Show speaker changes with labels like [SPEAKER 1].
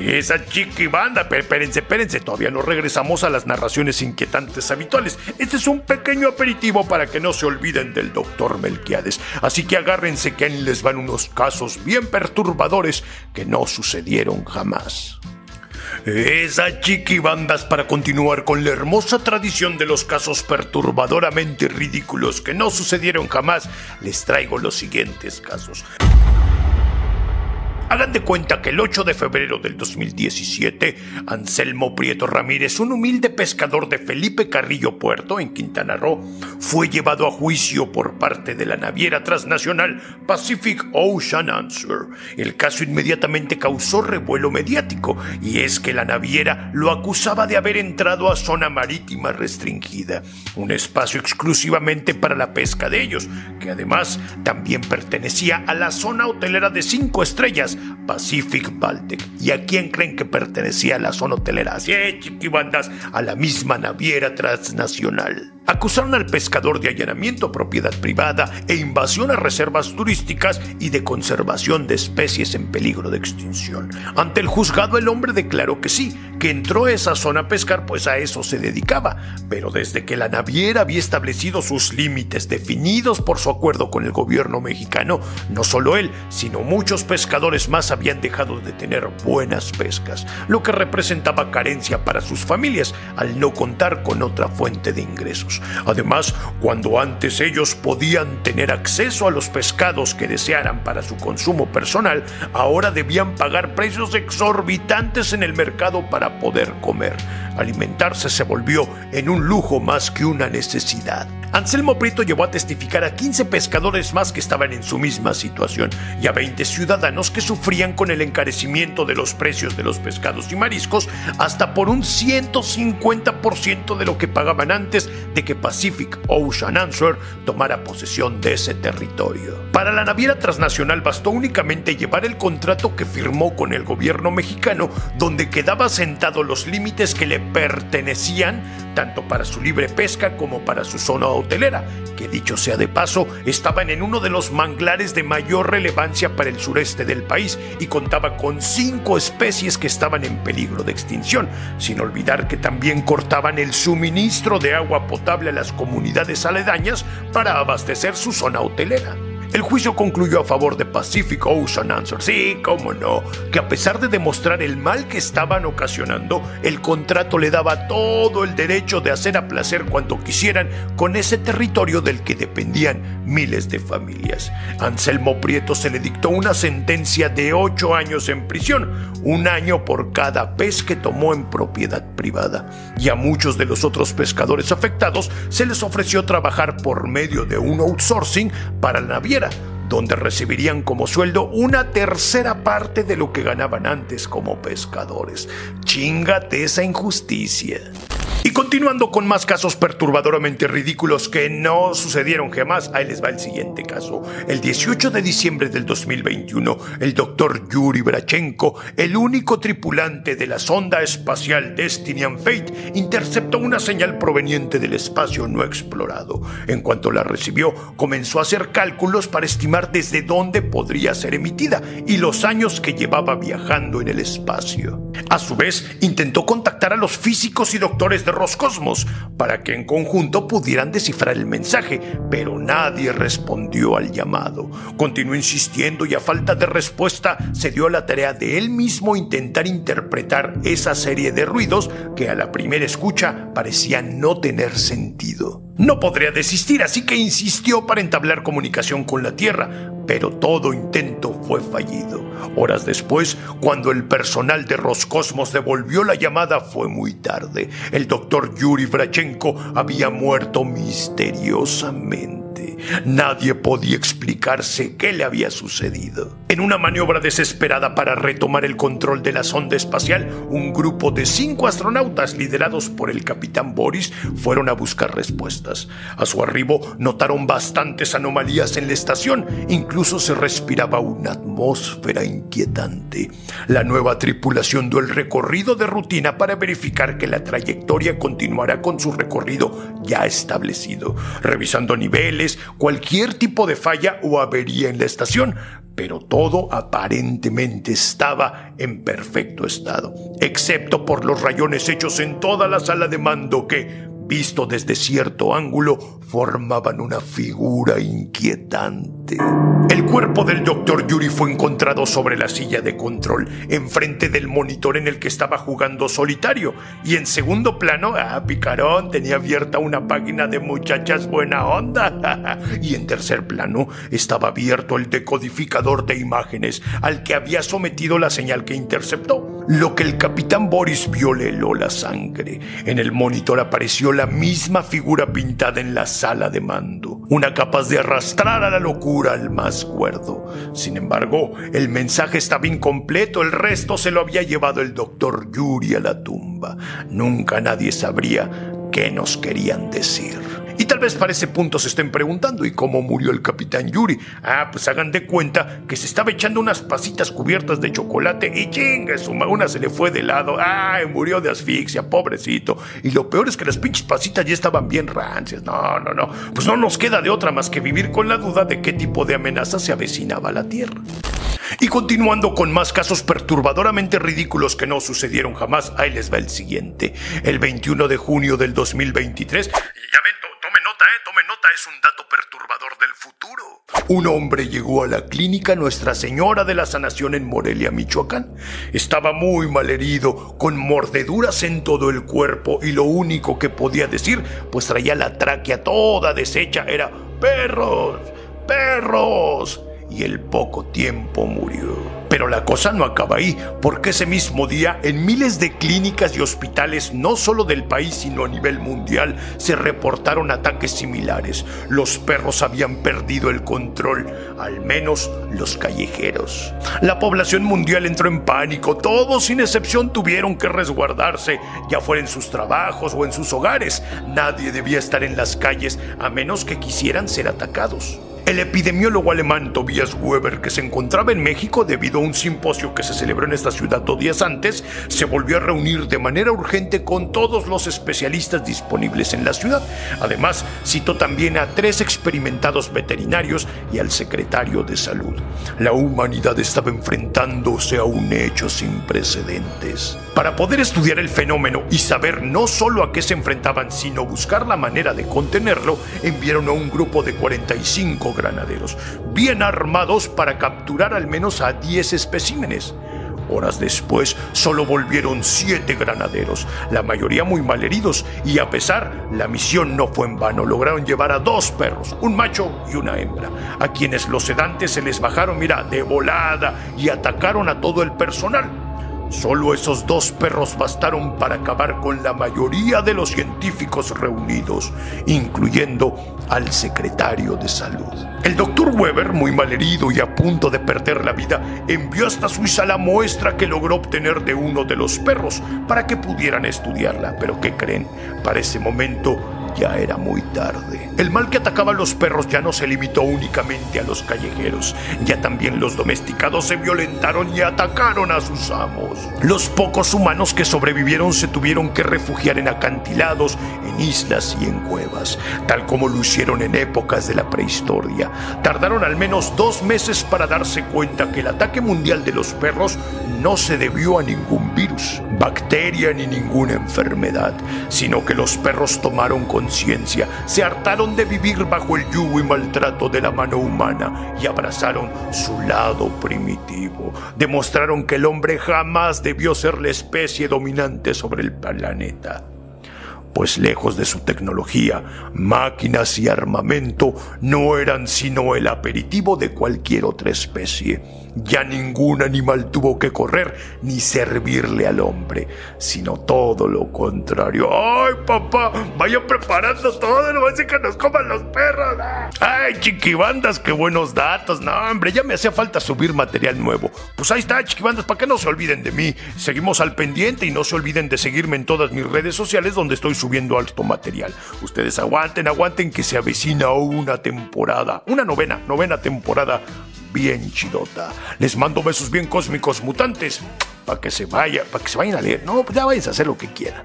[SPEAKER 1] Esa chiquibanda, espérense, espérense, todavía no regresamos a las narraciones inquietantes habituales. Este es un pequeño aperitivo para que no se olviden del doctor Melquiades. Así que agárrense que les van unos casos bien perturbadores que no sucedieron jamás. Esa chiquibandas para continuar con la hermosa tradición de los casos perturbadoramente ridículos que no sucedieron jamás, les traigo los siguientes casos. Hagan de cuenta que el 8 de febrero del 2017, Anselmo Prieto Ramírez, un humilde pescador de Felipe Carrillo Puerto, en Quintana Roo, fue llevado a juicio por parte de la naviera transnacional Pacific Ocean Answer. El caso inmediatamente causó revuelo mediático, y es que la naviera lo acusaba de haber entrado a zona marítima restringida, un espacio exclusivamente para la pesca de ellos, que además también pertenecía a la zona hotelera de cinco estrellas, Pacific Baltic. ¿Y a quién creen que pertenecía la zona hotelera? Así chiquibandas, a la misma naviera transnacional. Acusaron al pescador de allanamiento a propiedad privada e invasión a reservas turísticas y de conservación de especies en peligro de extinción. Ante el juzgado el hombre declaró que sí, que entró a esa zona a pescar pues a eso se dedicaba, pero desde que la naviera había establecido sus límites definidos por su acuerdo con el gobierno mexicano, no solo él, sino muchos pescadores más habían dejado de tener buenas pescas, lo que representaba carencia para sus familias al no contar con otra fuente de ingresos. Además, cuando antes ellos podían tener acceso a los pescados que desearan para su consumo personal, ahora debían pagar precios exorbitantes en el mercado para poder comer. Alimentarse se volvió en un lujo más que una necesidad. Anselmo Prieto llevó a testificar a 15 pescadores más que estaban en su misma situación y a 20 ciudadanos que sufrían con el encarecimiento de los precios de los pescados y mariscos hasta por un 150% de lo que pagaban antes de que Pacific Ocean Answer tomara posesión de ese territorio. Para la naviera transnacional bastó únicamente llevar el contrato que firmó con el gobierno mexicano donde quedaba sentado los límites que le pertenecían tanto para su libre pesca como para su zona hotelera, que dicho sea de paso, estaban en uno de los manglares de mayor relevancia para el sureste del país y contaba con cinco especies que estaban en peligro de extinción, sin olvidar que también cortaban el suministro de agua potable a las comunidades aledañas para abastecer su zona hotelera. El juicio concluyó a favor de Pacific Ocean Answer. Sí, cómo no, que a pesar de demostrar el mal que estaban ocasionando, el contrato le daba todo el derecho de hacer a placer cuanto quisieran con ese territorio del que dependían miles de familias. Anselmo Prieto se le dictó una sentencia de ocho años en prisión, un año por cada pez que tomó en propiedad privada. Y a muchos de los otros pescadores afectados se les ofreció trabajar por medio de un outsourcing para la naviera donde recibirían como sueldo una tercera parte de lo que ganaban antes como pescadores. Chingate esa injusticia. Y continuando con más casos perturbadoramente ridículos que no sucedieron jamás, ahí les va el siguiente caso. El 18 de diciembre del 2021, el doctor Yuri Brachenko, el único tripulante de la sonda espacial Destiny and Fate, interceptó una señal proveniente del espacio no explorado. En cuanto la recibió, comenzó a hacer cálculos para estimar desde dónde podría ser emitida y los años que llevaba viajando en el espacio. A su vez, intentó contactar a los físicos y doctores de Roscosmos para que en conjunto pudieran descifrar el mensaje, pero nadie respondió al llamado. Continuó insistiendo y a falta de respuesta se dio a la tarea de él mismo intentar interpretar esa serie de ruidos que a la primera escucha parecían no tener sentido. No podría desistir, así que insistió para entablar comunicación con la Tierra, pero todo intento fue fallido. Horas después, cuando el personal de Roscosmos devolvió la llamada, fue muy tarde. El doctor Yuri Brachenko había muerto misteriosamente. Nadie podía explicarse qué le había sucedido. En una maniobra desesperada para retomar el control de la sonda espacial, un grupo de cinco astronautas liderados por el capitán Boris fueron a buscar respuestas. A su arribo notaron bastantes anomalías en la estación, incluso se respiraba una atmósfera inquietante. La nueva tripulación dio el recorrido de rutina para verificar que la trayectoria continuará con su recorrido ya establecido, revisando niveles cualquier tipo de falla o avería en la estación, pero todo aparentemente estaba en perfecto estado, excepto por los rayones hechos en toda la sala de mando que, visto desde cierto ángulo, formaban una figura inquietante. El cuerpo del doctor Yuri fue encontrado sobre la silla de control, enfrente del monitor en el que estaba jugando solitario, y en segundo plano, ah, picarón, tenía abierta una página de muchachas buena onda, y en tercer plano estaba abierto el decodificador de imágenes al que había sometido la señal que interceptó. Lo que el capitán Boris vio le heló la sangre. En el monitor apareció la misma figura pintada en la sala de mando, una capaz de arrastrar a la locura al más cuerdo. Sin embargo, el mensaje estaba incompleto, el resto se lo había llevado el doctor Yuri a la tumba. Nunca nadie sabría qué nos querían decir. Y tal vez para ese punto se estén preguntando, ¿y cómo murió el capitán Yuri? Ah, pues hagan de cuenta que se estaba echando unas pasitas cubiertas de chocolate y chinga, su una se le fue de lado. Ay, murió de asfixia, pobrecito. Y lo peor es que las pinches pasitas ya estaban bien rancias. No, no, no. Pues no nos queda de otra más que vivir con la duda de qué tipo de amenaza se avecinaba a la Tierra. Y continuando con más casos perturbadoramente ridículos que no sucedieron jamás, ahí les va el siguiente. El 21 de junio del 2023. Ya ven, es un dato perturbador del futuro. Un hombre llegó a la clínica Nuestra Señora de la Sanación en Morelia, Michoacán. Estaba muy mal herido, con mordeduras en todo el cuerpo y lo único que podía decir, pues traía la tráquea toda deshecha, era perros, perros y el poco tiempo murió. Pero la cosa no acaba ahí, porque ese mismo día en miles de clínicas y hospitales, no solo del país, sino a nivel mundial, se reportaron ataques similares. Los perros habían perdido el control, al menos los callejeros. La población mundial entró en pánico, todos sin excepción tuvieron que resguardarse, ya fuera en sus trabajos o en sus hogares. Nadie debía estar en las calles a menos que quisieran ser atacados. El epidemiólogo alemán Tobias Weber, que se encontraba en México debido a un simposio que se celebró en esta ciudad dos días antes, se volvió a reunir de manera urgente con todos los especialistas disponibles en la ciudad. Además, citó también a tres experimentados veterinarios y al secretario de salud. La humanidad estaba enfrentándose a un hecho sin precedentes. Para poder estudiar el fenómeno y saber no solo a qué se enfrentaban, sino buscar la manera de contenerlo, enviaron a un grupo de 45 granaderos, bien armados para capturar al menos a 10 especímenes. Horas después solo volvieron siete granaderos, la mayoría muy mal heridos, y a pesar, la misión no fue en vano. Lograron llevar a dos perros, un macho y una hembra, a quienes los sedantes se les bajaron, mira, de volada y atacaron a todo el personal. Solo esos dos perros bastaron para acabar con la mayoría de los científicos reunidos, incluyendo al secretario de salud. El doctor Weber, muy malherido y a punto de perder la vida, envió hasta Suiza la muestra que logró obtener de uno de los perros para que pudieran estudiarla. Pero ¿qué creen? Para ese momento ya era muy tarde. El mal que atacaba a los perros ya no se limitó únicamente a los callejeros, ya también los domesticados se violentaron y atacaron a sus amos. Los pocos humanos que sobrevivieron se tuvieron que refugiar en acantilados, en islas y en cuevas, tal como lo hicieron en épocas de la prehistoria. Tardaron al menos dos meses para darse cuenta que el ataque mundial de los perros no se debió a ningún virus, bacteria ni ninguna enfermedad, sino que los perros tomaron se hartaron de vivir bajo el yugo y maltrato de la mano humana y abrazaron su lado primitivo. Demostraron que el hombre jamás debió ser la especie dominante sobre el planeta pues lejos de su tecnología, máquinas y armamento no eran sino el aperitivo de cualquier otra especie. Ya ningún animal tuvo que correr ni servirle al hombre, sino todo lo contrario. ¡Ay, papá! Vayan preparando todo, no a que nos coman los perros. ¡Ay, chiquibandas, qué buenos datos! No, hombre, ya me hacía falta subir material nuevo. Pues ahí está, chiquibandas, para que no se olviden de mí. Seguimos al pendiente y no se olviden de seguirme en todas mis redes sociales donde estoy subiendo alto material. Ustedes aguanten, aguanten que se avecina una temporada, una novena, novena temporada bien chidota. Les mando besos bien cósmicos mutantes para que se vaya, para que se vayan a leer. No, pues ya vayan a hacer lo que quieran.